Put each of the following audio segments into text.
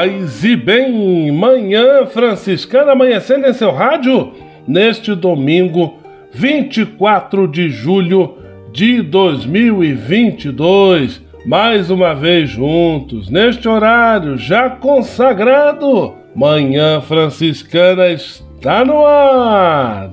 Paz e bem, manhã franciscana amanhecendo em seu rádio neste domingo 24 de julho de 2022. Mais uma vez juntos, neste horário já consagrado, Manhã Franciscana está no ar.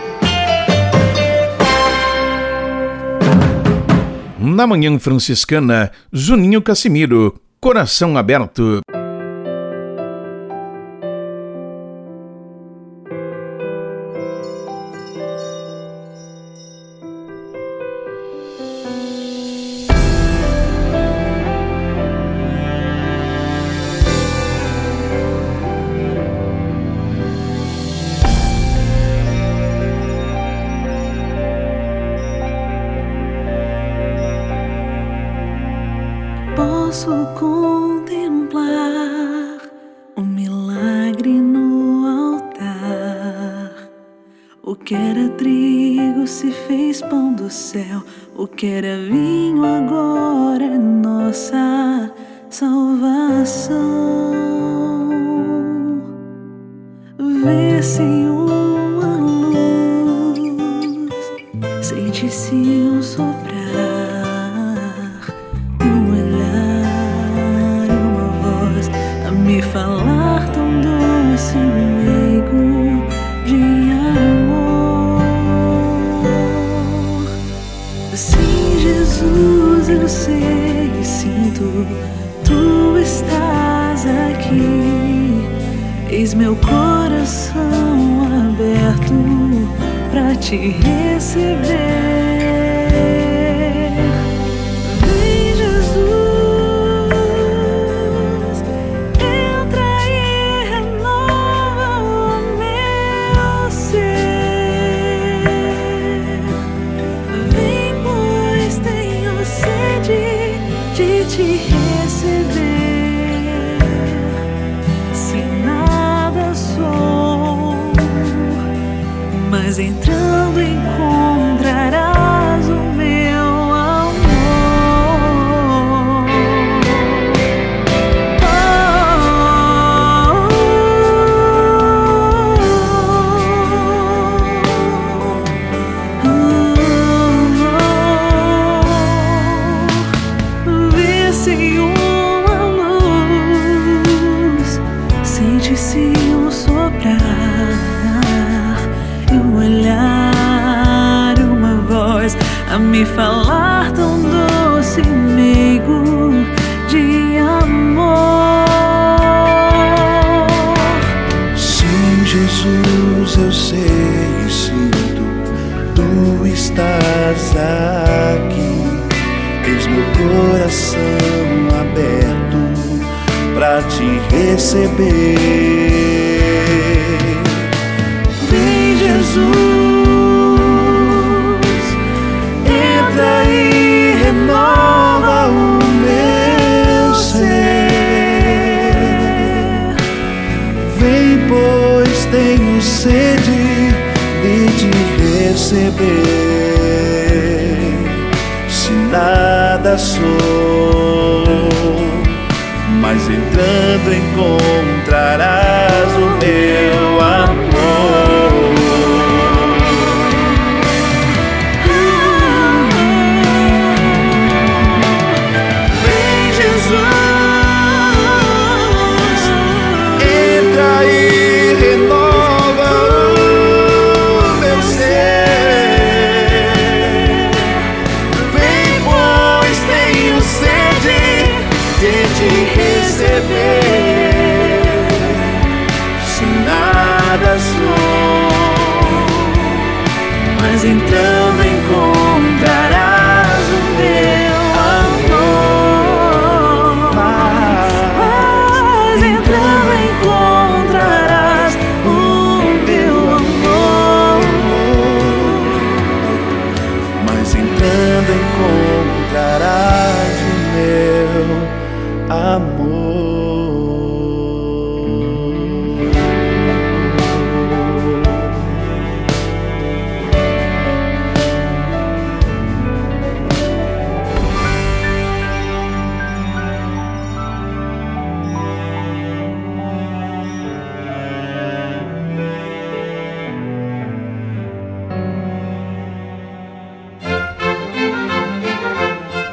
Na Manhã Franciscana, Juninho Cassimiro, Coração Aberto. Eu sei e sinto, tu estás aqui. Eis meu coração aberto para te receber. falar tão doce, meigo de amor. Sim, Jesus, eu sei e sinto, tu estás aqui. Tens meu coração aberto para te receber. Pois tenho sede de te receber. Nada sou, mas entrando encontrarás o meu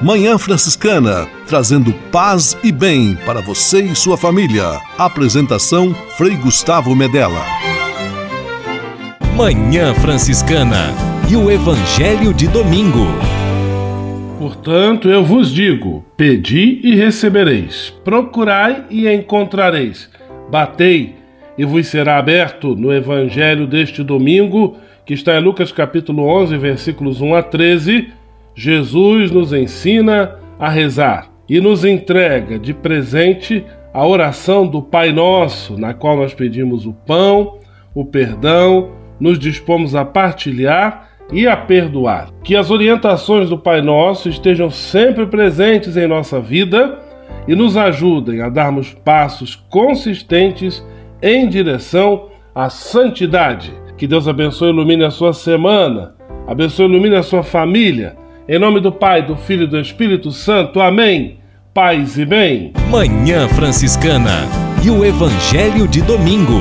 Manhã Franciscana, trazendo paz e bem para você e sua família. Apresentação Frei Gustavo Medella. Manhã Franciscana e o Evangelho de Domingo. Portanto, eu vos digo: pedi e recebereis, procurai e encontrareis, batei e vos será aberto no Evangelho deste domingo, que está em Lucas capítulo 11, versículos 1 a 13. Jesus nos ensina a rezar e nos entrega de presente a oração do Pai Nosso, na qual nós pedimos o pão, o perdão, nos dispomos a partilhar e a perdoar. Que as orientações do Pai Nosso estejam sempre presentes em nossa vida e nos ajudem a darmos passos consistentes em direção à santidade. Que Deus abençoe e ilumine a sua semana, abençoe e ilumine a sua família. Em nome do Pai, do Filho e do Espírito Santo. Amém. Paz e bem. Manhã Franciscana e o Evangelho de Domingo.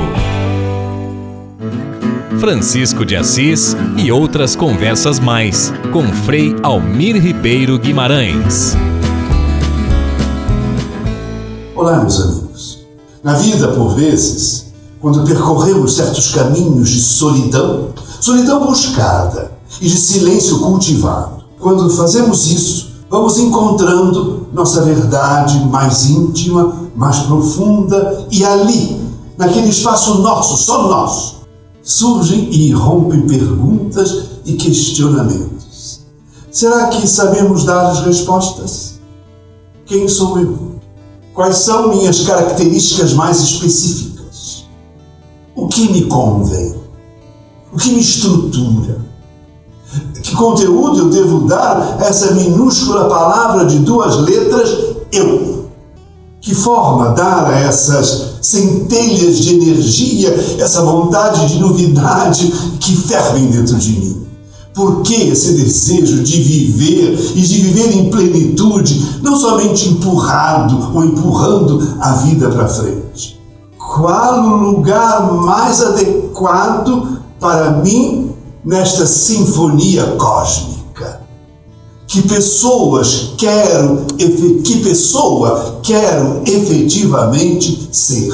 Francisco de Assis e outras conversas mais com Frei Almir Ribeiro Guimarães. Olá, meus amigos. Na vida, por vezes, quando percorremos certos caminhos de solidão, solidão buscada e de silêncio cultivado, quando fazemos isso, vamos encontrando nossa verdade mais íntima, mais profunda e ali, naquele espaço nosso, só nosso, surgem e irrompem perguntas e questionamentos. Será que sabemos dar as respostas? Quem sou eu? Quais são minhas características mais específicas? O que me convém? O que me estrutura? Que conteúdo eu devo dar a essa minúscula palavra de duas letras, eu? Que forma dar a essas centelhas de energia, essa vontade de novidade que fervem dentro de mim? Por que esse desejo de viver e de viver em plenitude, não somente empurrado ou empurrando a vida para frente? Qual o lugar mais adequado para mim nesta sinfonia cósmica? Que pessoas quero, que pessoa quero efetivamente ser?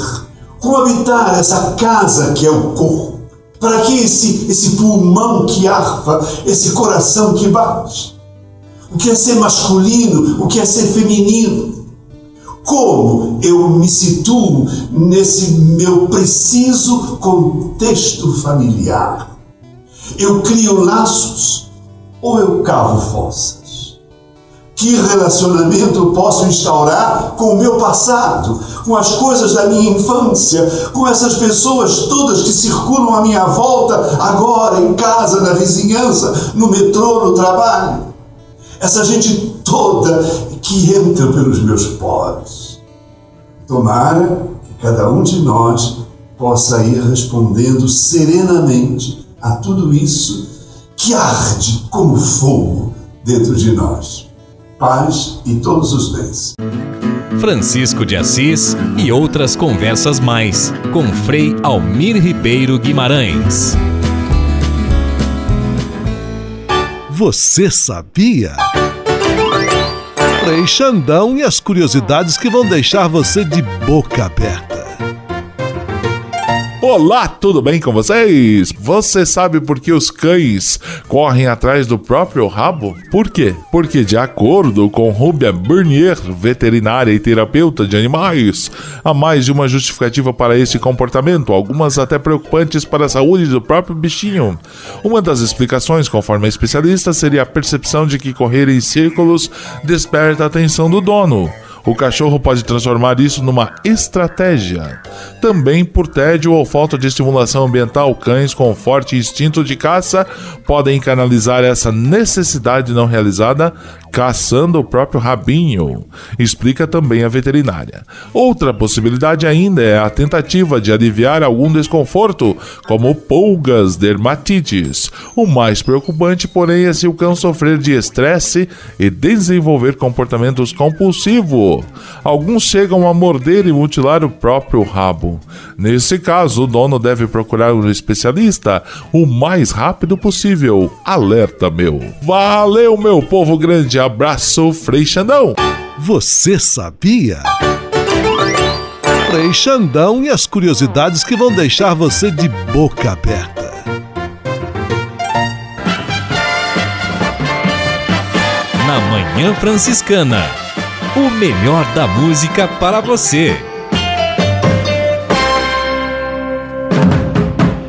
Como habitar essa casa que é o corpo? Para que esse, esse pulmão que arfa, esse coração que bate? O que é ser masculino? O que é ser feminino? Como eu me situo nesse meu preciso contexto familiar? Eu crio laços ou eu cavo fossas? Que relacionamento posso instaurar com o meu passado, com as coisas da minha infância, com essas pessoas todas que circulam à minha volta, agora em casa, na vizinhança, no metrô, no trabalho? Essa gente toda que entra pelos meus poros. Tomara que cada um de nós possa ir respondendo serenamente a tudo isso que arde como fogo dentro de nós paz e todos os bens. Francisco de Assis e outras conversas mais com Frei Almir Ribeiro Guimarães. Você sabia? Frei Xandão e as curiosidades que vão deixar você de boca aberta. Olá, tudo bem com vocês? Você sabe por que os cães correm atrás do próprio rabo? Por quê? Porque, de acordo com Rubia Burnier, veterinária e terapeuta de animais, há mais de uma justificativa para esse comportamento, algumas até preocupantes para a saúde do próprio bichinho. Uma das explicações, conforme a especialista, seria a percepção de que correr em círculos desperta a atenção do dono. O cachorro pode transformar isso numa estratégia. Também por tédio ou falta de estimulação ambiental, cães com forte instinto de caça podem canalizar essa necessidade não realizada caçando o próprio rabinho, explica também a veterinária. Outra possibilidade ainda é a tentativa de aliviar algum desconforto, como pulgas, dermatites. O mais preocupante, porém, é se o cão sofrer de estresse e desenvolver comportamentos compulsivos. Alguns chegam a morder e mutilar o próprio rabo. Nesse caso, o dono deve procurar um especialista o mais rápido possível. Alerta, meu. Valeu, meu povo grande abraço, Frei Xandão. Você sabia? Frei Xandão e as curiosidades que vão deixar você de boca aberta. Na Manhã Franciscana, o melhor da música para você.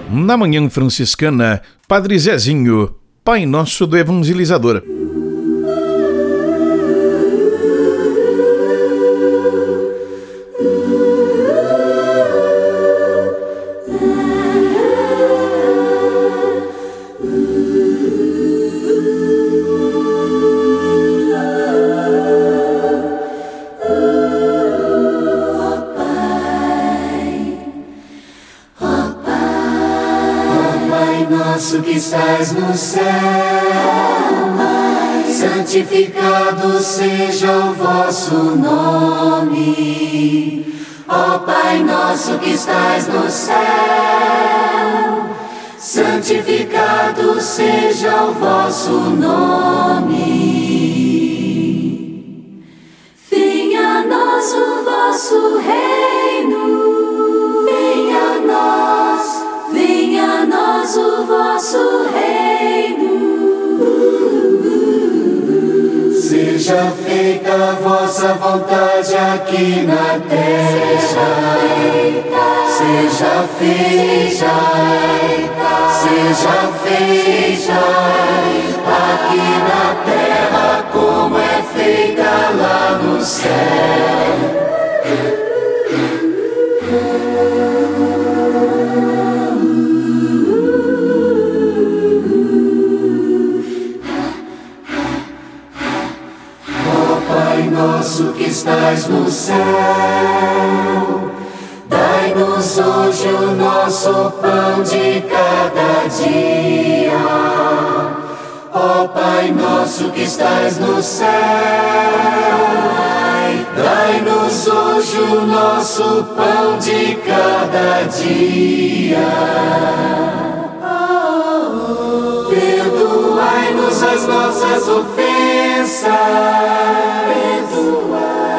Na Manhã Franciscana, Padre Zezinho, Pai Nosso do Evangelizador. Nosso que estás no céu, santificado seja o vosso nome. Ó Pai nosso que estás no céu, santificado seja o vosso nome. Venha a nós o vosso reino, nós o vosso reino. Seja feita a vossa vontade aqui na terra. Seja feita, seja feita aqui na terra como é feita lá no céu. Nosso que estás no céu, dai-nos hoje o nosso pão de cada dia. Ó Pai nosso que estás no céu, dai-nos hoje o nosso pão de cada dia. Perdoai-nos as nossas ofensas. Perdoai,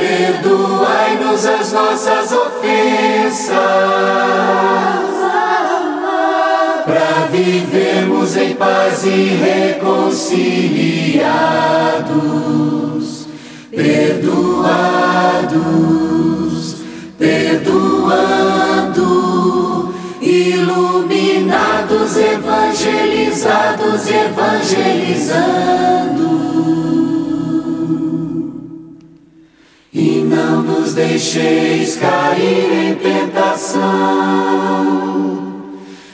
perdoai-nos as nossas ofensas. Para vivermos em paz e reconciliados. Perdoados, perdoando, iluminados, batizados e evangelizando. E não nos deixeis cair em tentação.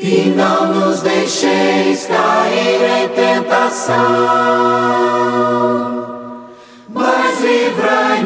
E não nos deixeis cair em tentação. Mas livrai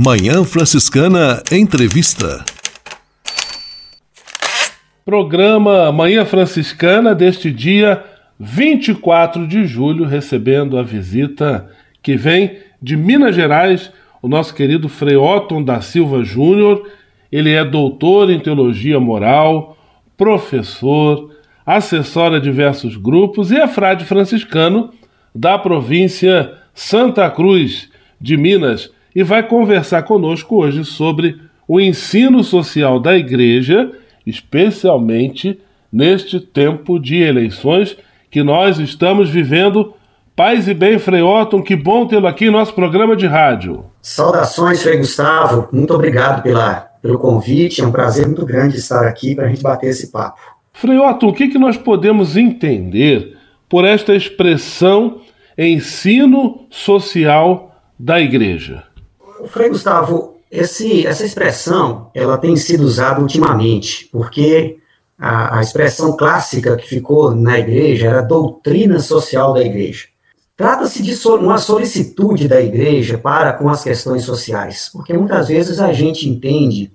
Manhã Franciscana Entrevista. Programa Manhã Franciscana deste dia 24 de julho, recebendo a visita que vem de Minas Gerais, o nosso querido Frei Otton da Silva Júnior. Ele é doutor em teologia moral, professor, assessora a diversos grupos e é frade franciscano da província Santa Cruz de Minas e vai conversar conosco hoje sobre o ensino social da igreja, especialmente neste tempo de eleições que nós estamos vivendo. Paz e bem, Frei Otton, que bom tê-lo aqui em nosso programa de rádio. Saudações, Frei Gustavo. Muito obrigado pela, pelo convite. É um prazer muito grande estar aqui para a gente bater esse papo. Frei Otton, o que, que nós podemos entender por esta expressão ensino social da igreja? Frei Gustavo, esse, essa expressão ela tem sido usada ultimamente, porque a, a, expressão clássica que ficou na igreja era doutrina social da igreja. Trata-se de uma solicitude da igreja para com as questões sociais, porque muitas vezes a gente entende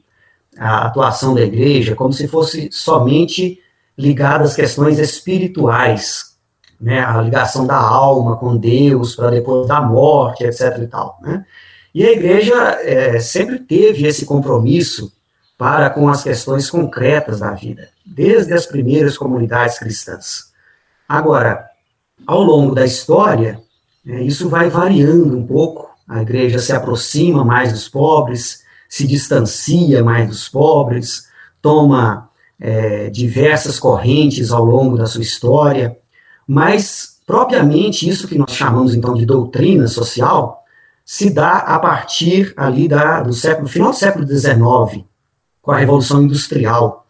a atuação da igreja como se fosse somente ligada às questões espirituais, né, a ligação da alma com Deus para depois da morte, etc. e tal, né? E a igreja é, sempre teve esse compromisso para com as questões concretas da vida, desde as primeiras comunidades cristãs. Agora, ao longo da história, é, isso vai variando um pouco. A igreja se aproxima mais dos pobres, se distancia mais dos pobres, toma é, diversas correntes ao longo da sua história, mas propriamente isso que nós chamamos então de doutrina social se dá a partir ali da, do século, final do século XIX, com a Revolução Industrial,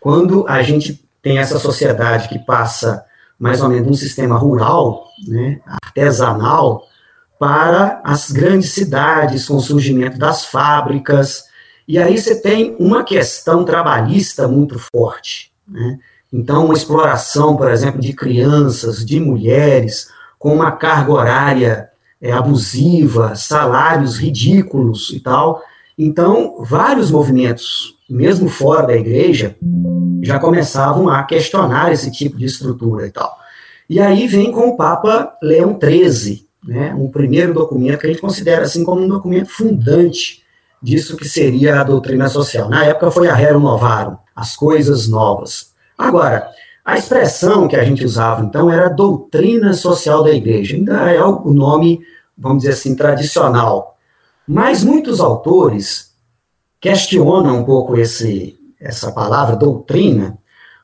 quando a gente tem essa sociedade que passa mais ou menos um sistema rural, né, artesanal, para as grandes cidades, com o surgimento das fábricas, e aí você tem uma questão trabalhista muito forte. Né? Então, uma exploração, por exemplo, de crianças, de mulheres, com uma carga horária é, abusiva, salários ridículos e tal. Então, vários movimentos, mesmo fora da igreja, já começavam a questionar esse tipo de estrutura e tal. E aí vem com o Papa Leão XIII, né, um primeiro documento que a gente considera assim como um documento fundante disso que seria a doutrina social. Na época foi a Rerum Novarum, as coisas novas. Agora, a expressão que a gente usava, então, era doutrina social da igreja. Ainda é o nome, vamos dizer assim, tradicional. Mas muitos autores questionam um pouco esse, essa palavra, doutrina,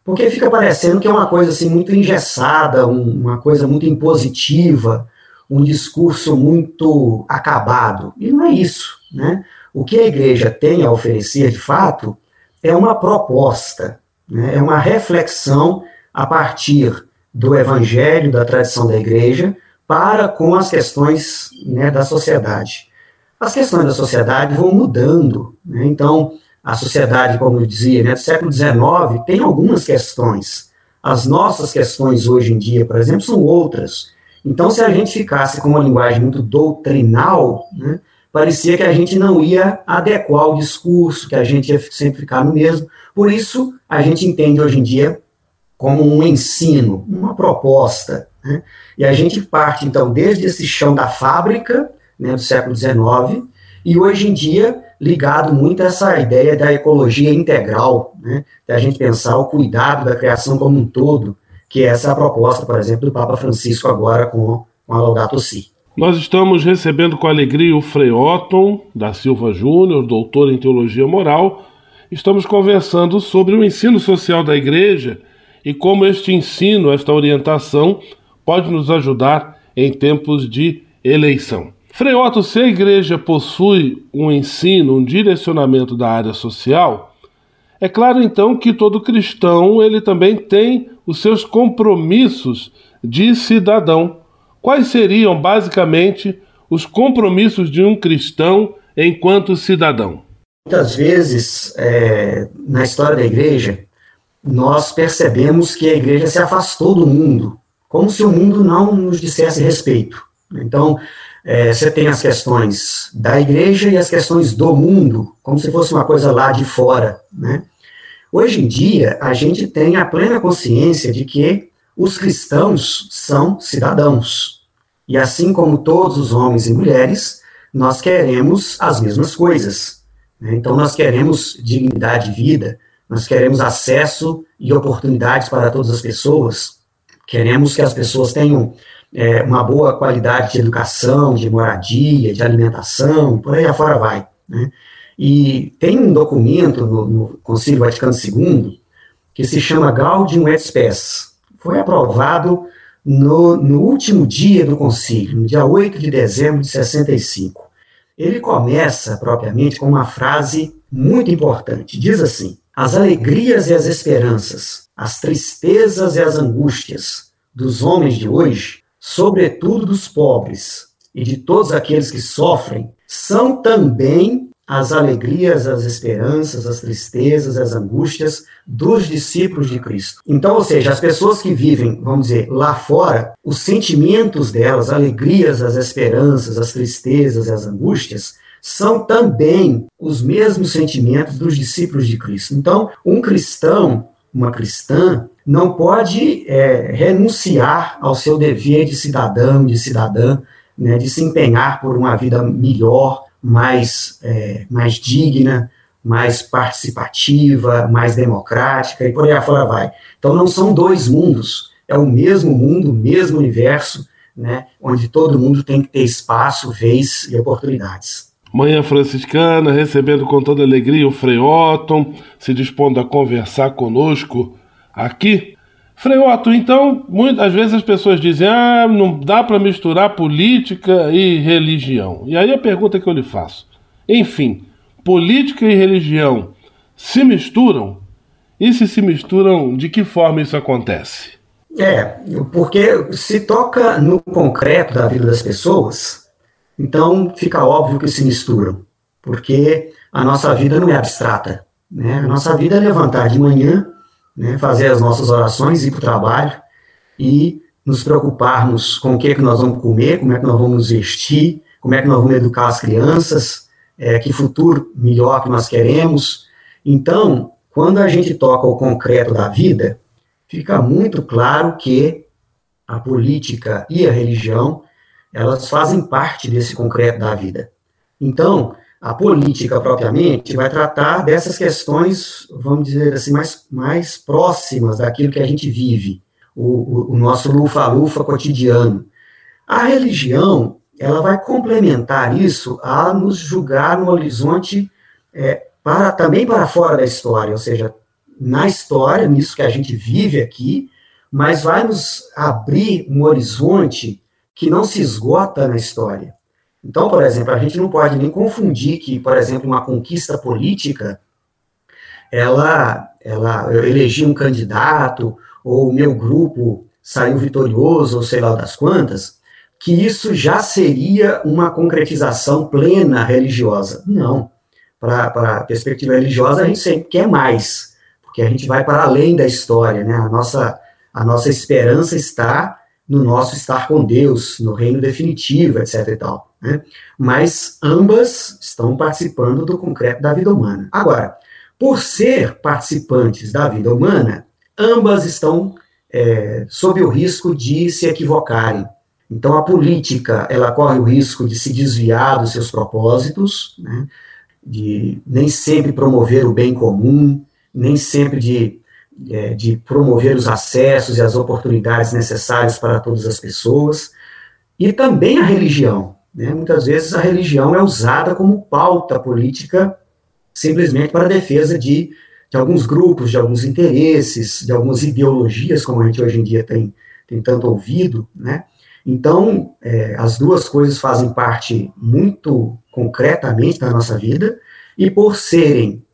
porque fica parecendo que é uma coisa assim muito engessada, um, uma coisa muito impositiva, um discurso muito acabado. E não é isso, né? O que a igreja tem a oferecer, de fato, é uma proposta, né? é uma reflexão a partir do evangelho, da tradição da igreja, para com as questões né, da sociedade. As questões da sociedade vão mudando, né? então, a sociedade, como eu dizia, né, do século XIX, tem algumas questões. As nossas questões hoje em dia, por exemplo, são outras. Então, se a gente ficasse com uma linguagem muito doutrinal, né, parecia que a gente não ia adequar o discurso, que a gente ia sempre ficar no mesmo. Por isso, a gente entende hoje em dia como um ensino, uma proposta. Né? E a gente parte, então, desde esse chão da fábrica, né, do século XIX, e hoje em dia ligado muito a essa ideia da ecologia integral, né, da gente pensar o cuidado da criação como um todo, que é essa a proposta, por exemplo, do Papa Francisco agora com, com a Laudato Si. Nós estamos recebendo com alegria o Frei Otton da Silva Júnior, doutor em Teologia Moral, estamos conversando sobre o ensino social da igreja e como este ensino, esta orientação, pode nos ajudar em tempos de eleição. Frei Otto, se a igreja possui um ensino, um direcionamento da área social, é claro então que todo cristão ele também tem os seus compromissos de cidadão. Quais seriam basicamente os compromissos de um cristão enquanto cidadão? Muitas vezes, é, na história da igreja, nós percebemos que a igreja se afastou do mundo, como se o mundo não nos dissesse respeito. Então, é, você tem as questões da igreja e as questões do mundo, como se fosse uma coisa lá de fora, né? Hoje em dia, a gente tem a plena consciência de que os cristãos são cidadãos. E assim como todos os homens e mulheres, nós queremos as mesmas coisas. Né? Então, nós queremos dignidade de vida, nós queremos acesso e oportunidades para todas as pessoas, queremos que as pessoas tenham é, uma boa qualidade de educação, de moradia, de alimentação, por aí afora vai. Né? E tem um documento no, no Vaticano II que se chama Gaudium et Spes. Foi aprovado no, no último dia do concílio, no dia 8 de dezembro de 65. Ele começa propriamente com uma frase muito importante. Diz assim: As alegrias e as esperanças, as tristezas e as angústias dos homens de hoje sobretudo dos pobres e de todos aqueles que sofrem, são também as alegrias, as esperanças, as tristezas, as angústias dos discípulos de Cristo. Então, ou seja, as pessoas que vivem, vamos dizer, lá fora, os sentimentos delas, as alegrias, as esperanças, as tristezas as angústias, são também os mesmos sentimentos dos discípulos de Cristo. Então, um cristão, uma cristã, não pode é, renunciar ao seu dever de cidadão, de cidadã, né, de se empenhar por uma vida melhor, mais, é, mais digna, mais participativa, mais democrática, e por aí afora vai. Então não são dois mundos, é o mesmo mundo, o mesmo universo, né, onde todo mundo tem que ter espaço, vez e oportunidades. Manhã Franciscana, recebendo com toda alegria o Frei Otton, se dispondo a conversar conosco aqui. Frei Otto, então, muitas vezes as pessoas dizem, ah, não dá para misturar política e religião. E aí a pergunta que eu lhe faço, enfim, política e religião se misturam? E se se misturam, de que forma isso acontece? É, porque se toca no concreto da vida das pessoas, então fica óbvio que se misturam, porque a nossa vida não é abstrata. Né? A nossa vida é levantar de manhã, né, fazer as nossas orações, ir para o trabalho e nos preocuparmos com o que, é que nós vamos comer, como é que nós vamos vestir, como é que nós vamos educar as crianças, é, que futuro melhor que nós queremos. Então, quando a gente toca o concreto da vida, fica muito claro que a política e a religião, elas fazem parte desse concreto da vida. Então, a política propriamente vai tratar dessas questões, vamos dizer assim, mais, mais próximas daquilo que a gente vive, o, o, o nosso lufa-lufa cotidiano. A religião, ela vai complementar isso a nos julgar no horizonte é, para, também para fora da história, ou seja, na história, nisso que a gente vive aqui, mas vai nos abrir um horizonte que não se esgota na história. Então, por exemplo, a gente não pode nem confundir que, por exemplo, uma conquista política, ela, ela, eu elegi um candidato, ou o meu grupo saiu vitorioso, ou sei lá das quantas, que isso já seria uma concretização plena religiosa. Não. Para a perspectiva religiosa, a gente sempre quer mais, porque a gente vai para além da história, né? A nossa, a nossa esperança está no nosso estar com Deus, no reino definitivo, etc. e tal. Né? Mas ambas estão participando do concreto da vida humana. Agora, por ser participantes da vida humana, ambas estão é, sob o risco de se equivocarem. Então, a política ela corre o risco de se desviar dos seus propósitos, né? de nem sempre promover o bem comum, nem sempre de, é, de promover os acessos e as oportunidades necessárias para todas as pessoas, e também a religião. Né? Muitas vezes a religião é usada como pauta política simplesmente para a defesa de, de alguns grupos, de alguns interesses, de algumas ideologias, como a gente hoje em dia tem, tem tanto ouvido, né? Então, é, as duas coisas fazem parte muito concretamente da nossa vida, e por serem,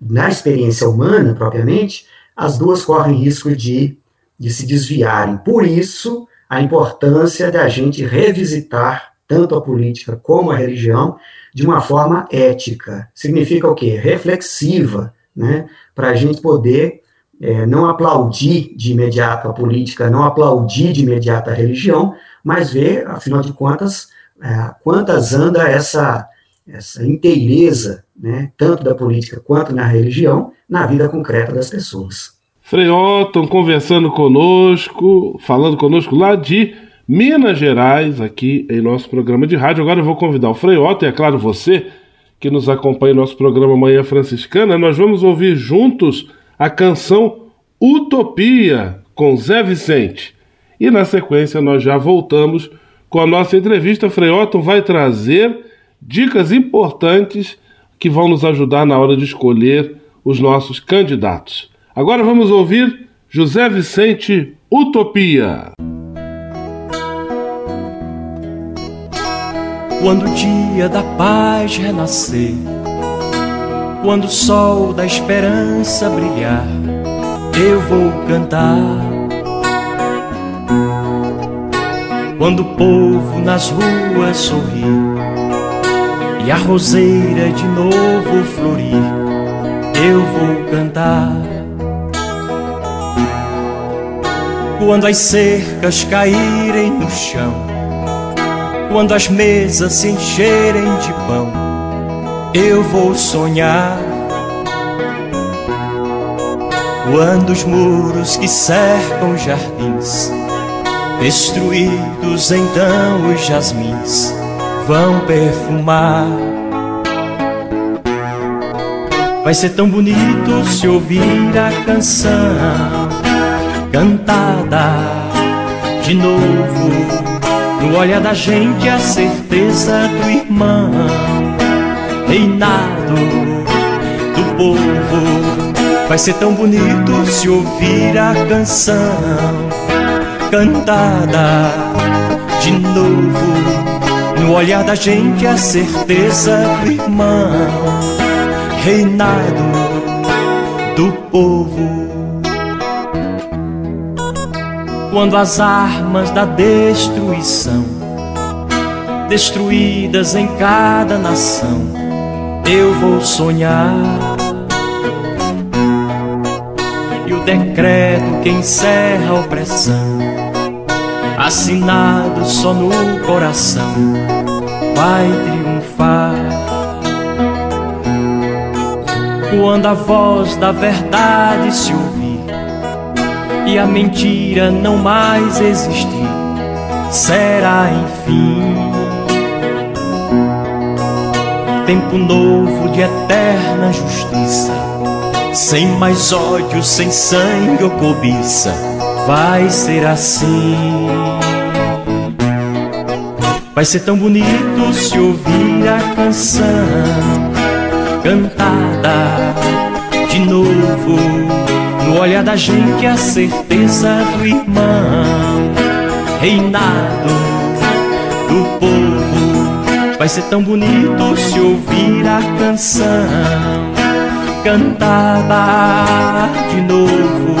na experiência humana propriamente, as duas correm risco de, de se desviarem. Por isso, a importância da gente revisitar tanto a política como a religião de uma forma ética. Significa o quê? Reflexiva, né? Para a gente poder é, não aplaudir de imediato a política, não aplaudir de imediato a religião, mas ver, afinal de contas, é, quantas anda essa, essa inteireza, né, tanto da política quanto na religião, na vida concreta das pessoas. Frei Otton conversando conosco, falando conosco lá de Minas Gerais, aqui em nosso programa de rádio. Agora eu vou convidar o Frei Otto e, é claro, você que nos acompanha em nosso programa Manhã Franciscana. Nós vamos ouvir juntos a canção Utopia com Zé Vicente. E na sequência nós já voltamos com a nossa entrevista. Frei Otto vai trazer dicas importantes que vão nos ajudar na hora de escolher os nossos candidatos. Agora vamos ouvir José Vicente Utopia. Quando o dia da paz renascer, quando o sol da esperança brilhar, eu vou cantar. Quando o povo nas ruas sorrir e a roseira de novo florir, eu vou cantar. Quando as cercas caírem no chão quando as mesas se encherem de pão, eu vou sonhar. Quando os muros que cercam jardins, destruídos então os jasmins, vão perfumar. Vai ser tão bonito se ouvir a canção cantada de novo. No olhar da gente a certeza do irmão Reinado do povo. Vai ser tão bonito se ouvir a canção Cantada de novo No olhar da gente a certeza do irmão Reinado do povo quando as armas da destruição, destruídas em cada nação, eu vou sonhar. E o decreto que encerra a opressão, assinado só no coração, vai triunfar. Quando a voz da verdade se ouvir e a mentira não mais existir, será enfim tempo novo de eterna justiça, sem mais ódio, sem sangue ou cobiça, vai ser assim. Vai ser tão bonito se ouvir a canção cantada de novo. No olhar da gente a certeza do irmão Reinado do povo. Vai ser tão bonito se ouvir a canção Cantada de novo.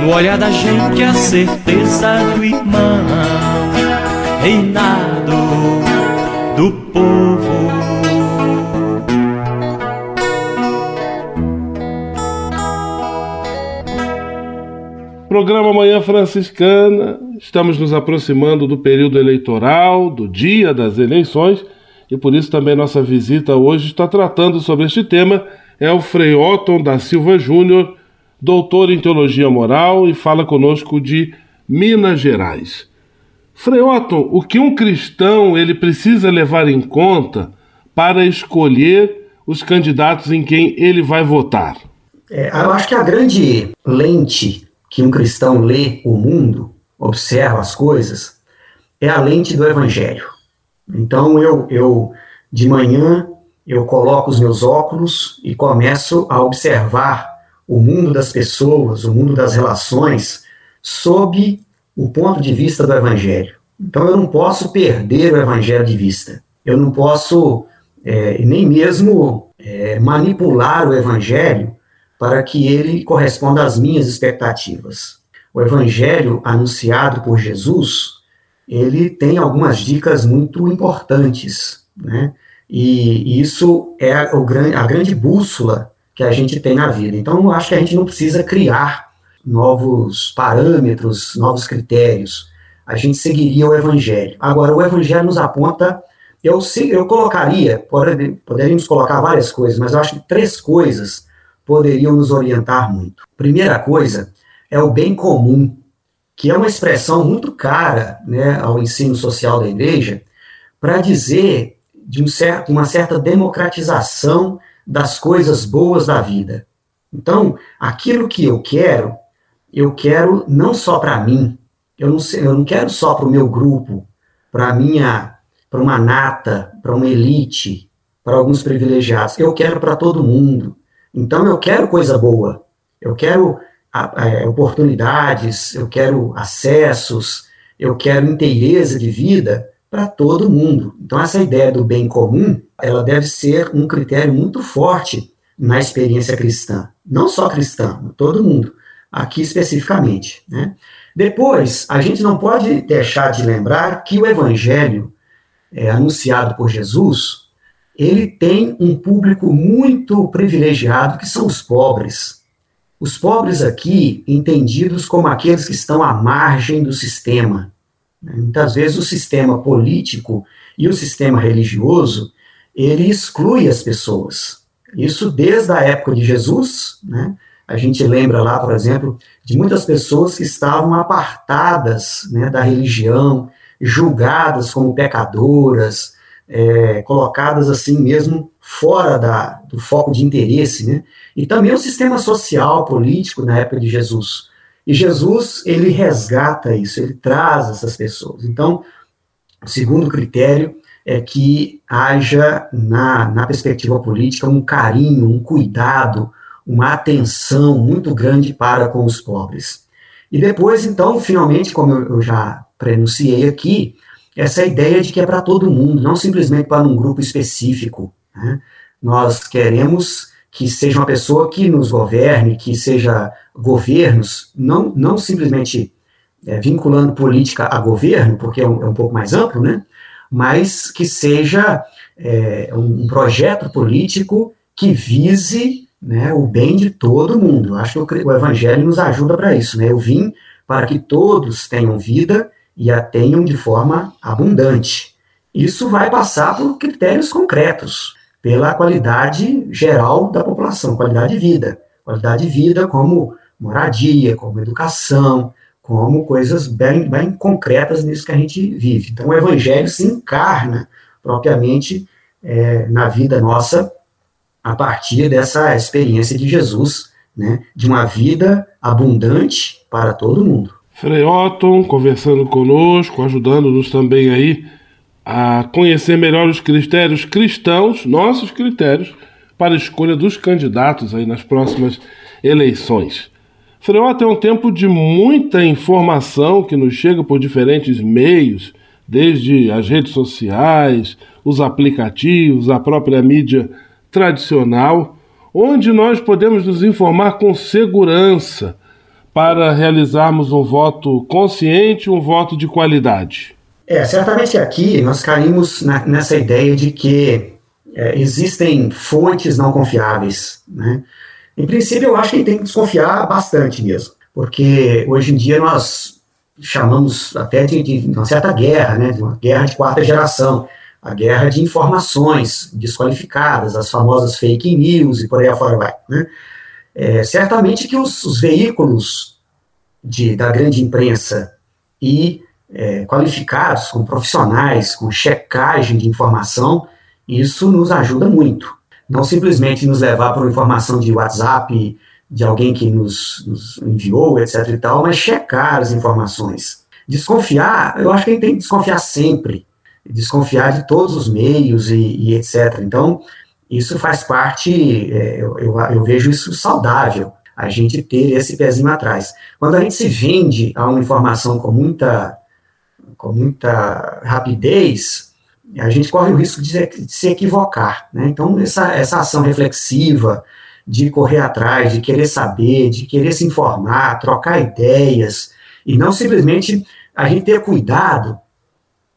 No olhar da gente a certeza do irmão Reinado do povo Programa Manhã Franciscana, estamos nos aproximando do período eleitoral, do dia das eleições, e por isso também nossa visita hoje está tratando sobre este tema. É o Frei Otton da Silva Júnior, doutor em Teologia Moral, e fala conosco de Minas Gerais. Frei Otton, o que um cristão ele precisa levar em conta para escolher os candidatos em quem ele vai votar? É, eu acho que a grande lente que um cristão lê o mundo, observa as coisas, é a lente do Evangelho. Então, eu, eu de manhã, eu coloco os meus óculos e começo a observar o mundo das pessoas, o mundo das relações, sob o ponto de vista do Evangelho. Então eu não posso perder o Evangelho de vista. Eu não posso é, nem mesmo é, manipular o Evangelho para que ele corresponda às minhas expectativas. O Evangelho anunciado por Jesus, ele tem algumas dicas muito importantes, né? E isso é a grande bússola que a gente tem na vida. Então, eu acho que a gente não precisa criar novos parâmetros, novos critérios. A gente seguiria o Evangelho. Agora, o Evangelho nos aponta. Eu, eu colocaria, poderíamos colocar várias coisas, mas eu acho que três coisas poderiam nos orientar muito. Primeira coisa é o bem comum, que é uma expressão muito cara né, ao ensino social da igreja, para dizer de um certo, uma certa democratização das coisas boas da vida. Então, aquilo que eu quero, eu quero não só para mim, eu não, eu não quero só para o meu grupo, para minha, para uma nata, para uma elite, para alguns privilegiados. Eu quero para todo mundo. Então, eu quero coisa boa. Eu quero a, a, oportunidades, eu quero acessos, eu quero inteireza de vida para todo mundo. Então, essa ideia do bem comum, ela deve ser um critério muito forte na experiência cristã. Não só cristã, todo mundo. Aqui especificamente. Né? Depois, a gente não pode deixar de lembrar que o evangelho é, anunciado por Jesus, ele tem um público muito privilegiado, que são os pobres. Os pobres aqui, entendidos como aqueles que estão à margem do sistema, né? Muitas vezes o sistema político e o sistema religioso, ele exclui as pessoas. Isso desde a época de Jesus, né? A gente lembra lá, por exemplo, de muitas pessoas que estavam apartadas né, da religião, julgadas como pecadoras, é, colocadas assim mesmo fora da, do foco de interesse, né? E também o sistema social, político na época de Jesus. E Jesus, ele resgata isso, ele traz essas pessoas. Então, o segundo critério é que haja na, na perspectiva política um carinho, um cuidado, uma atenção muito grande para com os pobres. E depois, então, finalmente, como eu, já prenunciei aqui, essa ideia de que é para todo mundo, não simplesmente para um grupo específico. Né? Nós queremos que seja uma pessoa que nos governe, que seja governos, não, não simplesmente é, vinculando política a governo, porque é um, é um, pouco mais amplo, né? mas que seja é, um, projeto político que vise né, o bem de todo mundo. Acho que o, o Evangelho nos ajuda para isso. Né? Eu vim para que todos tenham vida e a tenham de forma abundante. Isso vai passar por critérios concretos pela qualidade geral da população, qualidade de vida. Qualidade de vida como moradia, como educação, como coisas bem, bem concretas nisso que a gente vive. Então, o evangelho se encarna propriamente é, na vida nossa a partir dessa experiência de Jesus, né, de uma vida abundante para todo mundo. Frei Otton conversando conosco, ajudando-nos também aí a conhecer melhor os critérios cristãos, nossos critérios, para a escolha dos candidatos aí nas próximas eleições. Freota é um tempo de muita informação que nos chega por diferentes meios, desde as redes sociais, os aplicativos, a própria mídia tradicional, onde nós podemos nos informar com segurança para realizarmos um voto consciente, um voto de qualidade. É, certamente aqui nós caímos na, nessa ideia de que é, existem fontes não confiáveis. Né? Em princípio, eu acho que tem que desconfiar bastante mesmo, porque hoje em dia nós chamamos até de, de uma certa guerra, né, de uma guerra de quarta geração, a guerra de informações desqualificadas, as famosas fake news e por aí afora vai. Né? É, certamente que os, os veículos de, da grande imprensa e é, qualificados, com profissionais, com checagem de informação, isso nos ajuda muito. Não simplesmente nos levar para uma informação de WhatsApp de alguém que nos, nos, enviou, etc e tal, mas checar as informações. Desconfiar, eu acho que a gente tem que desconfiar sempre, desconfiar de todos os meios e, e etc. Então, isso faz parte, é, eu, eu, eu, vejo isso saudável, a gente ter esse pezinho atrás. Quando a gente se vende a uma informação com muita, com muita rapidez, a gente corre o risco de, de se equivocar. Né? Então, essa, essa ação reflexiva, de correr atrás, de querer saber, de querer se informar, trocar ideias, e não simplesmente a gente ter cuidado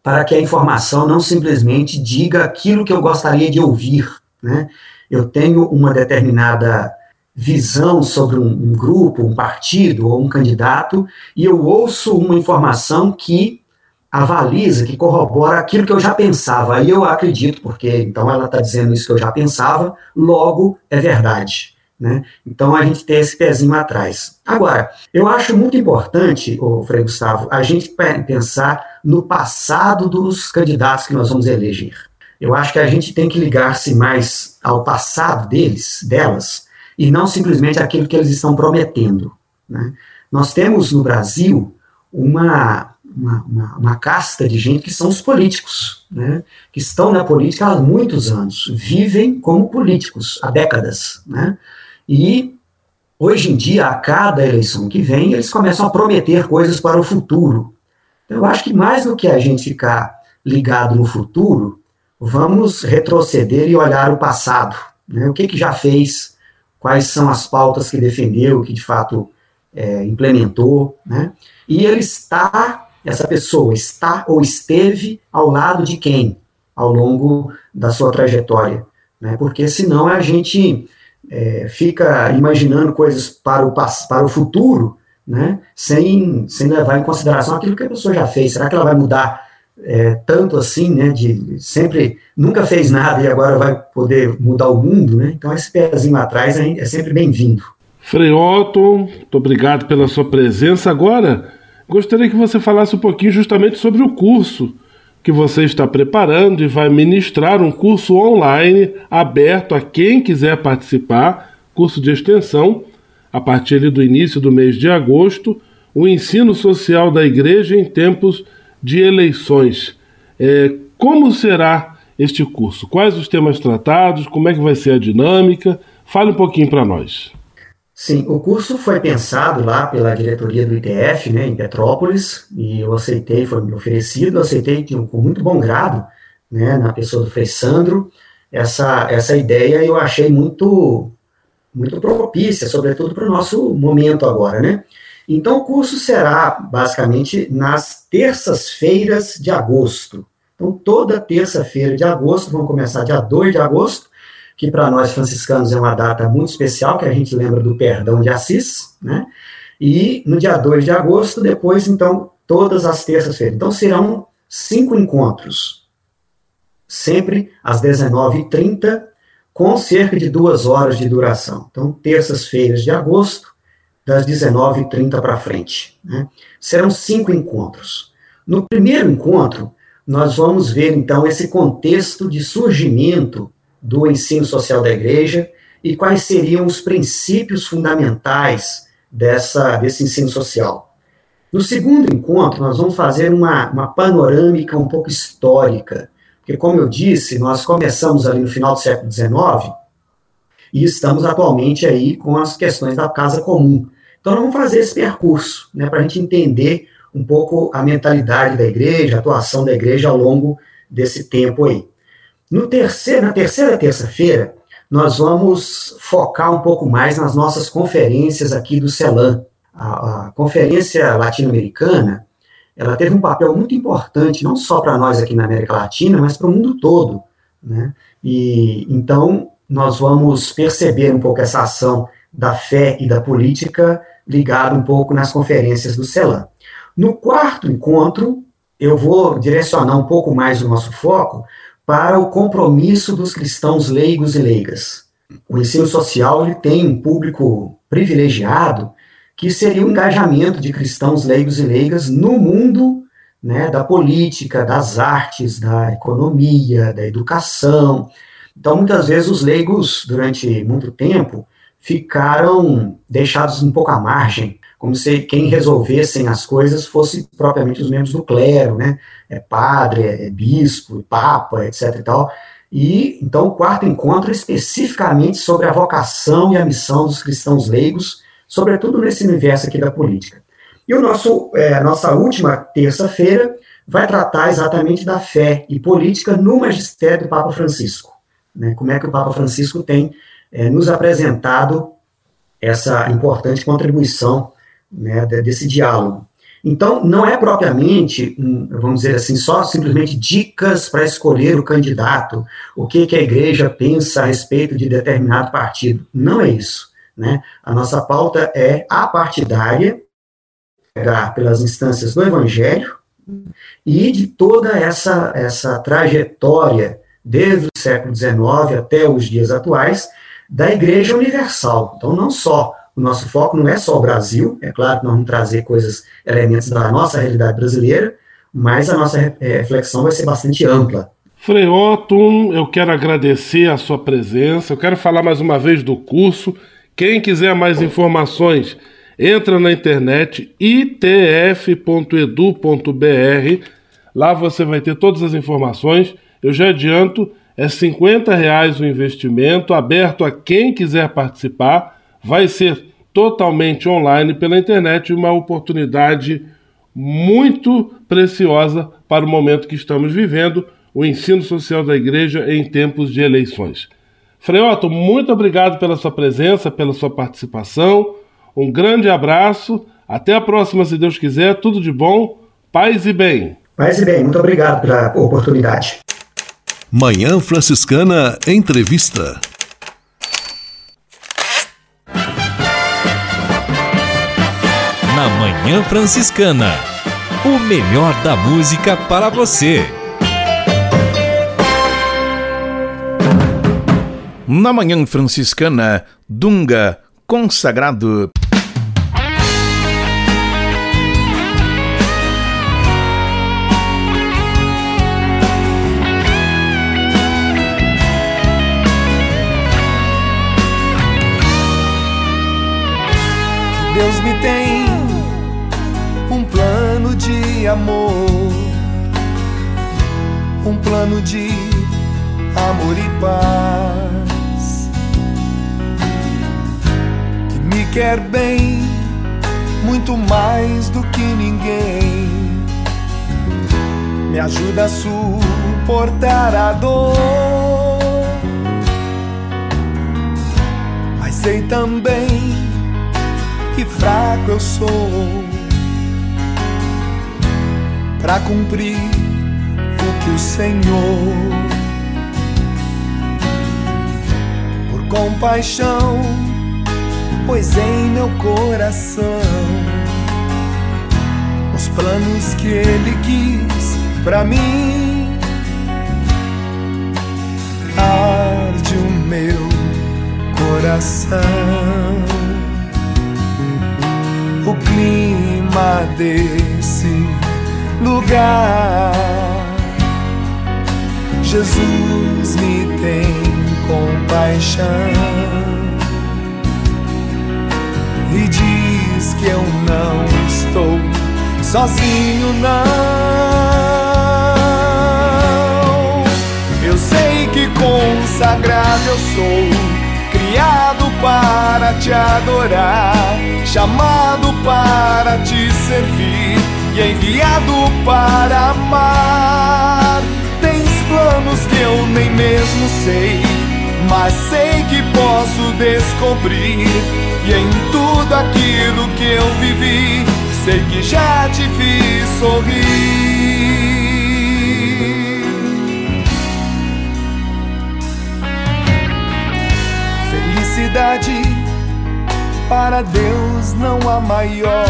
para que a informação não simplesmente diga aquilo que eu gostaria de ouvir. Né? Eu tenho uma determinada visão sobre um, um grupo, um partido ou um candidato, e eu ouço uma informação que avaliza, que corrobora aquilo que eu já pensava. Aí eu acredito, porque então ela está dizendo isso que eu já pensava, logo é verdade. Né? Então a gente tem esse pezinho atrás. Agora, eu acho muito importante, o Frei Gustavo, a gente pensar no passado dos candidatos que nós vamos eleger. Eu acho que a gente tem que ligar-se mais ao passado deles, delas, e não simplesmente aquilo que eles estão prometendo. Né? Nós temos no Brasil uma, uma, uma, uma, casta de gente que são os políticos, né? que estão na política há muitos anos, vivem como políticos há décadas. Né? E hoje em dia, a cada eleição que vem, eles começam a prometer coisas para o futuro. Eu acho que mais do que a gente ficar ligado no futuro, vamos retroceder e olhar o passado. Né? O que, que já fez, quais são as pautas que defendeu, que de fato é, implementou. Né? E ele está, essa pessoa está ou esteve ao lado de quem ao longo da sua trajetória. Né? Porque senão a gente é, fica imaginando coisas para o, para o futuro, né, sem, sem levar em consideração aquilo que a pessoa já fez. Será que ela vai mudar é, tanto assim, né, de sempre, nunca fez nada e agora vai poder mudar o mundo, né? Então esse pezinho atrás é, é sempre bem-vindo. Frei Otto, muito obrigado pela sua presença. Agora, gostaria que você falasse um pouquinho justamente sobre o curso que você está preparando e vai ministrar um curso online aberto a quem quiser participar, curso de extensão, a partir do início do mês de agosto, o ensino social da igreja em tempos de eleições. É, como será este curso? Quais os temas tratados? Como é que vai ser a dinâmica? Fale um pouquinho para nós. Sim, o curso foi pensado lá pela diretoria do ITF, né, em Petrópolis, e eu aceitei, foi me oferecido, aceitei com muito bom grado, né, na pessoa do Frei Sandro, essa, essa ideia eu achei muito, muito propícia, sobretudo para o nosso momento agora, né. Então, o curso será, basicamente, nas terças-feiras de agosto. Então, toda terça-feira de agosto, vamos começar dia 2 de agosto, que para nós franciscanos é uma data muito especial, que a gente lembra do perdão de Assis, né? E no dia 2 de agosto, depois, então, todas as terças-feiras. Então, serão cinco encontros, sempre às 19h30, com cerca de duas horas de duração. Então, terças-feiras de agosto, das 19h30 para frente. Né? Serão cinco encontros. No primeiro encontro, nós vamos ver, então, esse contexto de surgimento do ensino social da igreja e quais seriam os princípios fundamentais dessa, desse ensino social. No segundo encontro, nós vamos fazer uma, uma panorâmica um pouco histórica, porque, como eu disse, nós começamos ali no final do século XIX e estamos atualmente aí com as questões da casa comum. Então, nós vamos fazer esse percurso, né, para a gente entender um pouco a mentalidade da igreja, a atuação da igreja ao longo desse tempo aí. No terceiro, na terceira terça-feira, nós vamos focar um pouco mais nas nossas conferências aqui do CELAM. A, a Conferência Latino-Americana, ela teve um papel muito importante, não só para nós aqui na América Latina, mas para o mundo todo. Né? E então nós vamos perceber um pouco essa ação da fé e da política ligada um pouco nas conferências do CELAM. No quarto encontro, eu vou direcionar um pouco mais o nosso foco para o compromisso dos cristãos leigos e leigas. O ensino social ele tem um público privilegiado, que seria o engajamento de cristãos leigos e leigas no mundo né, da política, das artes, da economia, da educação. Então, muitas vezes, os leigos, durante muito tempo, ficaram deixados um pouco à margem como se quem resolvessem as coisas fosse propriamente os membros do clero, né? É padre, é bispo, papa, etc e tal. E então o quarto encontro é especificamente sobre a vocação e a missão dos cristãos leigos, sobretudo nesse universo aqui da política. E o nosso, é, nossa última terça-feira vai tratar exatamente da fé e política no magistério do Papa Francisco. Né? Como é que o Papa Francisco tem é, nos apresentado essa importante contribuição né, desse diálogo. Então, não é propriamente, vamos dizer assim, só simplesmente dicas para escolher o candidato, o que, que a igreja pensa a respeito de determinado partido. Não é isso. Né? A nossa pauta é apartidária, pegar pelas instâncias do Evangelho e de toda essa, essa trajetória, desde o século XIX até os dias atuais, da Igreja Universal. Então, não só o nosso foco não é só o Brasil, é claro que nós vamos trazer coisas, elementos da nossa realidade brasileira, mas a nossa é, reflexão vai ser bastante ampla. Frei Otto, eu quero agradecer a sua presença, eu quero falar mais uma vez do curso. Quem quiser mais informações, entra na internet itf.edu.br, lá você vai ter todas as informações. Eu já adianto, é 50 reais o investimento, aberto a quem quiser participar vai ser totalmente online pela internet, uma oportunidade muito preciosa para o momento que estamos vivendo, o ensino social da igreja em tempos de eleições. Freoto, muito obrigado pela sua presença, pela sua participação. Um grande abraço. Até a próxima, se Deus quiser. Tudo de bom. Paz e bem. Paz e bem. Muito obrigado pela oportunidade. Manhã Franciscana Entrevista. na Manhã Franciscana. O melhor da música para você. Na Manhã Franciscana, Dunga, consagrado. Deus me tem de amor, um plano de amor e paz quer bem muito mais do que ninguém. Me ajuda a suportar a dor, mas sei também que fraco eu sou para cumprir o que o Senhor, por compaixão, pois em meu coração os planos que Ele quis para mim. Arde o meu coração, o clima desse lugar. Jesus me tem compaixão e diz que eu não estou sozinho, não. Eu sei que consagrado eu sou. Criado para te adorar, chamado para te servir e enviado para amar. Tens planos que eu nem mesmo sei, mas sei que posso descobrir. E em tudo aquilo que eu vivi, sei que já te fiz sorrir. Felicidade para Deus não há maior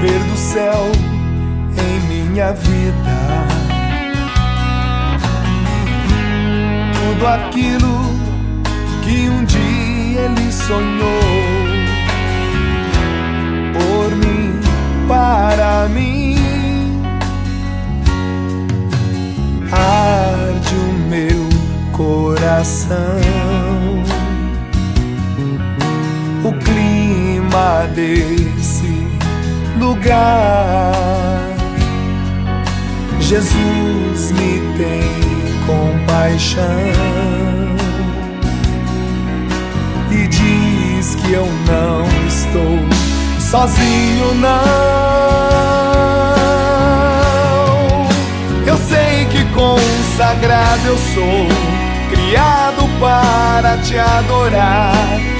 ver do céu em minha vida. Tudo aquilo que um dia ele sonhou por mim, para mim. Arde o meu coração. O clima desse lugar. Jesus me tem paixão eu não estou sozinho, não. Eu sei que consagrado eu sou, criado para te adorar,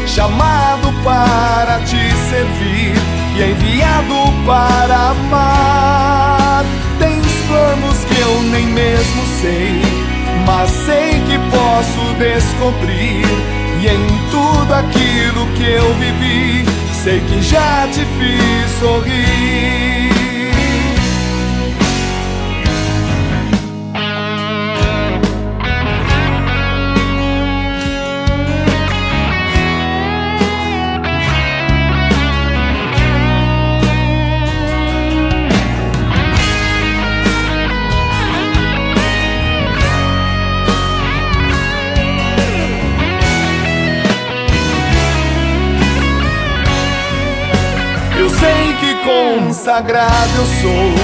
chamado para te servir e enviado para amar. Tens planos que eu nem mesmo sei, mas sei que posso descobrir. E em tudo aquilo que eu vivi, sei que já te fiz sorrir. Consagrado eu sou,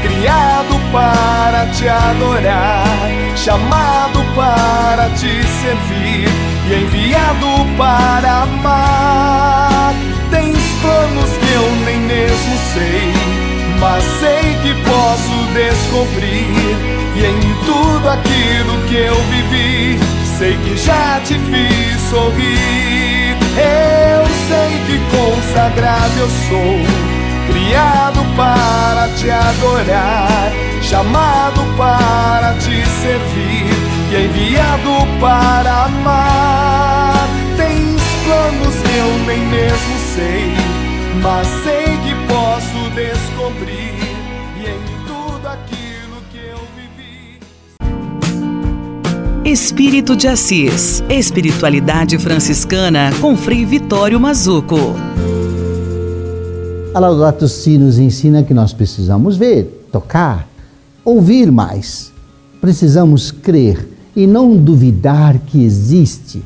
criado para te adorar, chamado para te servir e enviado para amar. Tens planos que eu nem mesmo sei, mas sei que posso descobrir. E em tudo aquilo que eu vivi, sei que já te fiz sorrir. Eu sei que consagrado eu sou adorar, chamado para te servir e enviado para amar. Tens planos que eu nem mesmo sei, mas sei que posso descobrir. E em tudo aquilo que eu vivi. Espírito de Assis, Espiritualidade Franciscana com Frei Vitório Mazuco. A Laudato Si nos ensina que nós precisamos ver, tocar, ouvir mais. Precisamos crer e não duvidar que existe.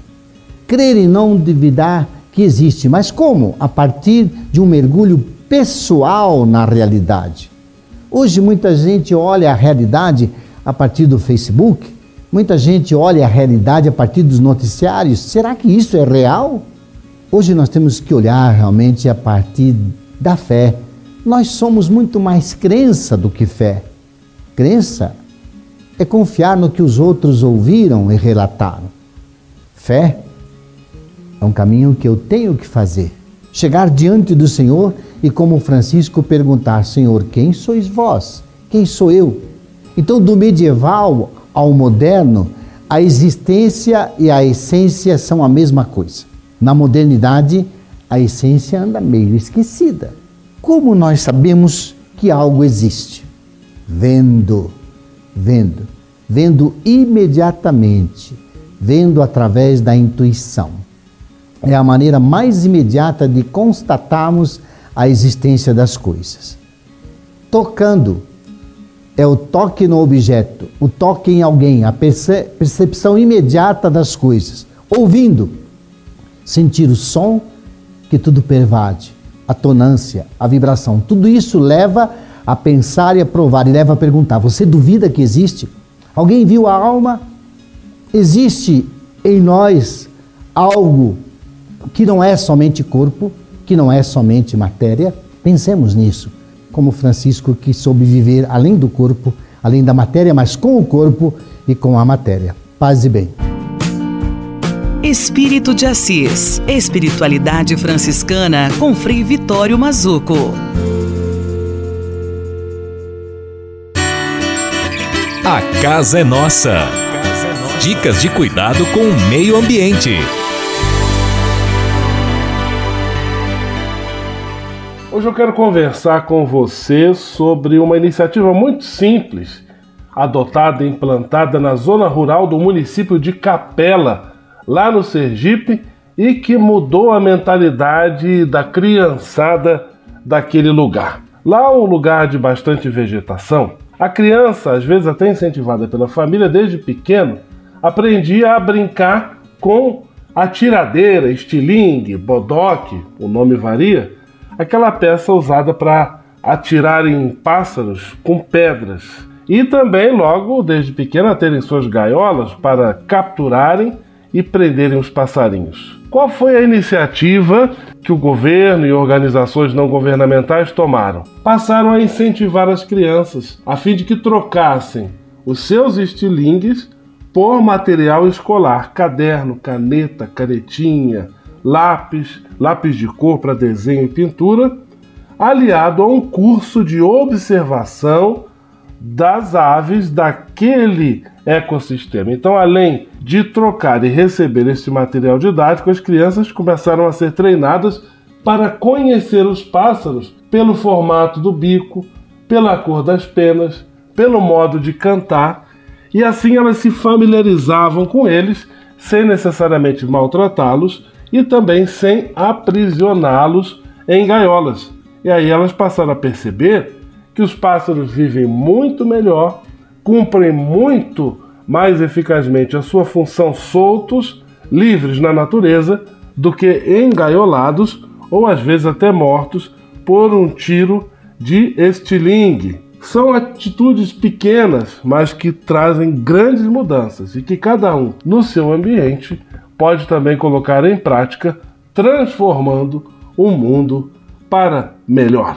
Crer e não duvidar que existe. Mas como? A partir de um mergulho pessoal na realidade. Hoje muita gente olha a realidade a partir do Facebook, muita gente olha a realidade a partir dos noticiários. Será que isso é real? Hoje nós temos que olhar realmente a partir da fé. Nós somos muito mais crença do que fé. Crença é confiar no que os outros ouviram e relataram. Fé é um caminho que eu tenho que fazer. Chegar diante do Senhor e, como Francisco, perguntar: Senhor, quem sois vós? Quem sou eu? Então, do medieval ao moderno, a existência e a essência são a mesma coisa. Na modernidade, a essência anda meio esquecida. Como nós sabemos que algo existe? Vendo, vendo, vendo imediatamente, vendo através da intuição. É a maneira mais imediata de constatarmos a existência das coisas. Tocando é o toque no objeto, o toque em alguém, a percepção imediata das coisas. Ouvindo, sentir o som que tudo pervade, a tonância, a vibração. Tudo isso leva a pensar e a provar e leva a perguntar: você duvida que existe? Alguém viu a alma? Existe em nós algo que não é somente corpo, que não é somente matéria? Pensemos nisso. Como Francisco que soube viver além do corpo, além da matéria, mas com o corpo e com a matéria. Paz e bem. Espírito de Assis. Espiritualidade franciscana com Frei Vitório Mazuco. A casa é nossa. Dicas de cuidado com o meio ambiente. Hoje eu quero conversar com você sobre uma iniciativa muito simples, adotada e implantada na zona rural do município de Capela, lá no Sergipe e que mudou a mentalidade da criançada daquele lugar. Lá um lugar de bastante vegetação, a criança, às vezes até incentivada pela família desde pequeno, aprendia a brincar com a tiradeira, estilingue, bodoque, o nome varia, aquela peça usada para atirar em pássaros com pedras e também logo desde pequena terem suas gaiolas para capturarem e prenderem os passarinhos. Qual foi a iniciativa que o governo e organizações não governamentais tomaram? Passaram a incentivar as crianças a fim de que trocassem os seus estilingues por material escolar, caderno, caneta, canetinha, lápis, lápis de cor para desenho e pintura, aliado a um curso de observação das aves daquele ecossistema. Então, além de trocar e receber esse material didático, as crianças começaram a ser treinadas para conhecer os pássaros pelo formato do bico, pela cor das penas, pelo modo de cantar, e assim elas se familiarizavam com eles sem necessariamente maltratá-los e também sem aprisioná-los em gaiolas. E aí elas passaram a perceber que os pássaros vivem muito melhor, cumprem muito mais eficazmente a sua função soltos, livres na natureza, do que engaiolados ou às vezes até mortos por um tiro de estilingue. São atitudes pequenas, mas que trazem grandes mudanças e que cada um, no seu ambiente, pode também colocar em prática, transformando o mundo para melhor.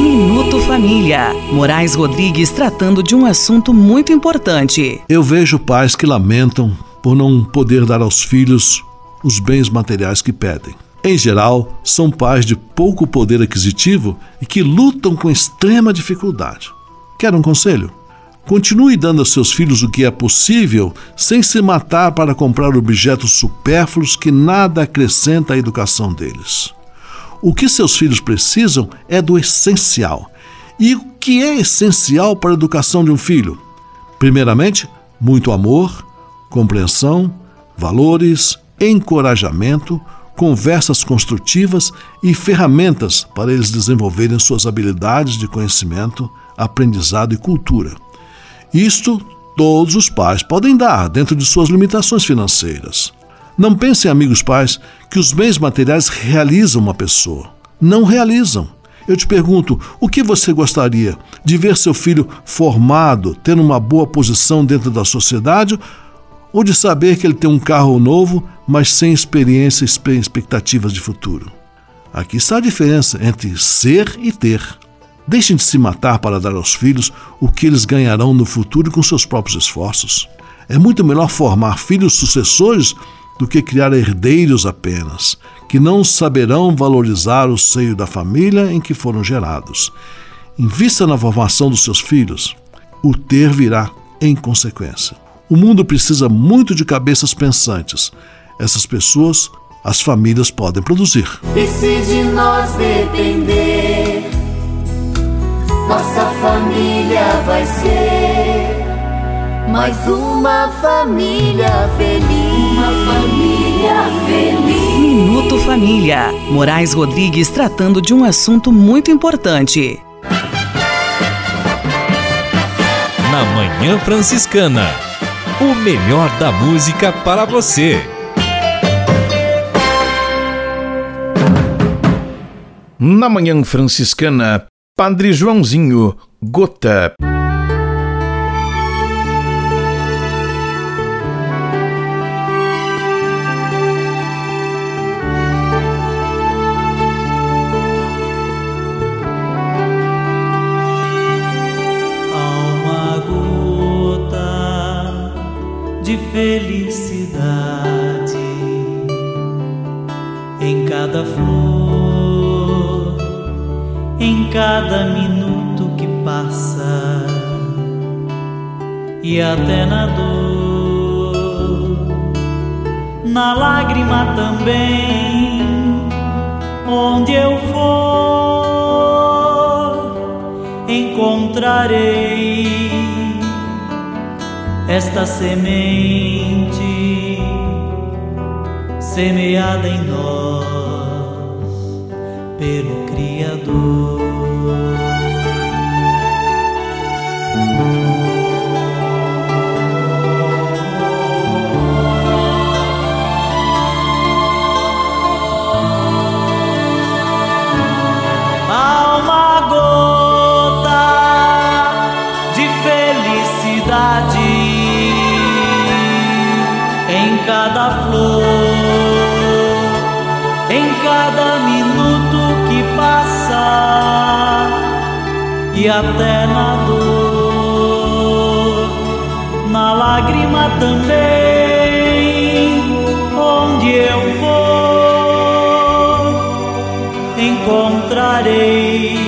Minuto Família. Moraes Rodrigues tratando de um assunto muito importante. Eu vejo pais que lamentam por não poder dar aos filhos os bens materiais que pedem. Em geral, são pais de pouco poder aquisitivo e que lutam com extrema dificuldade. Quer um conselho? Continue dando aos seus filhos o que é possível, sem se matar para comprar objetos supérfluos que nada acrescenta à educação deles. O que seus filhos precisam é do essencial. E o que é essencial para a educação de um filho? Primeiramente, muito amor, compreensão, valores, encorajamento, conversas construtivas e ferramentas para eles desenvolverem suas habilidades de conhecimento, aprendizado e cultura. Isto todos os pais podem dar dentro de suas limitações financeiras. Não pensem, amigos pais, que os bens materiais realizam uma pessoa. Não realizam. Eu te pergunto, o que você gostaria? De ver seu filho formado, tendo uma boa posição dentro da sociedade? Ou de saber que ele tem um carro novo, mas sem experiência e expectativas de futuro? Aqui está a diferença entre ser e ter. Deixem de se matar para dar aos filhos o que eles ganharão no futuro com seus próprios esforços. É muito melhor formar filhos sucessores do que criar herdeiros apenas, que não saberão valorizar o seio da família em que foram gerados. Invista na formação dos seus filhos. O ter virá em consequência. O mundo precisa muito de cabeças pensantes. Essas pessoas, as famílias podem produzir. E se de nós depender, nossa família vai ser mais uma família feliz. Uma família feliz. Minuto Família. Moraes Rodrigues tratando de um assunto muito importante. Na Manhã Franciscana. O melhor da música para você. Na Manhã Franciscana, Padre Joãozinho, Gota. Até na dor, na lágrima também, onde eu for, encontrarei esta semente semeada em nós pelo Criador. Flor, em cada minuto que passa e até na dor, na lágrima também, onde eu for, encontrarei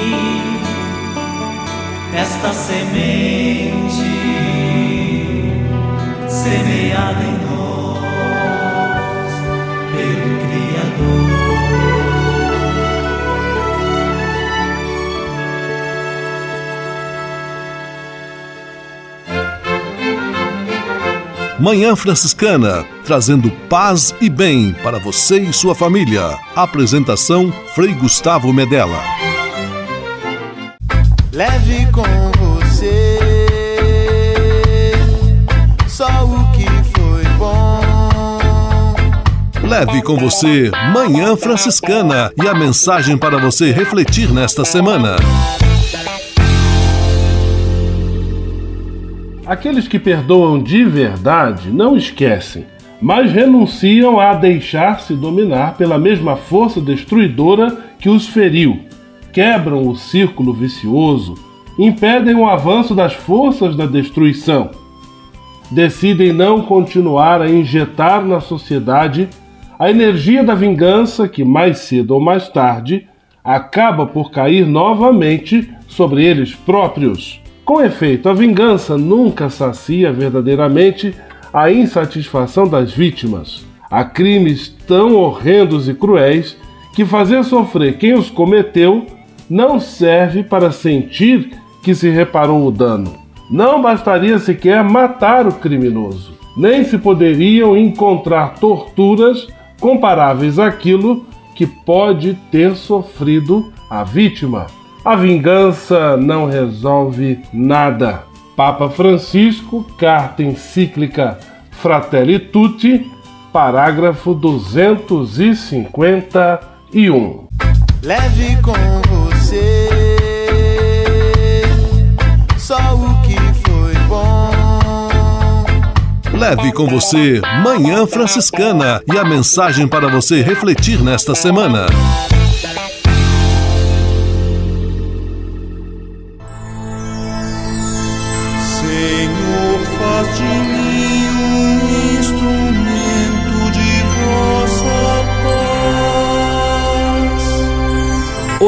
esta semente semeada Manhã Franciscana, trazendo paz e bem para você e sua família. Apresentação Frei Gustavo Medella. Leve com você só o que foi bom. Leve com você Manhã Franciscana e a mensagem para você refletir nesta semana. Aqueles que perdoam de verdade não esquecem, mas renunciam a deixar-se dominar pela mesma força destruidora que os feriu. Quebram o círculo vicioso, impedem o avanço das forças da destruição. Decidem não continuar a injetar na sociedade a energia da vingança que, mais cedo ou mais tarde, acaba por cair novamente sobre eles próprios. Com efeito, a vingança nunca sacia verdadeiramente a insatisfação das vítimas. Há crimes tão horrendos e cruéis que fazer sofrer quem os cometeu não serve para sentir que se reparou o dano. Não bastaria sequer matar o criminoso, nem se poderiam encontrar torturas comparáveis àquilo que pode ter sofrido a vítima. A vingança não resolve nada. Papa Francisco, carta encíclica Fratelli Tutti, parágrafo 251. Leve com você só o que foi bom. Leve com você Manhã Franciscana e a mensagem para você refletir nesta semana.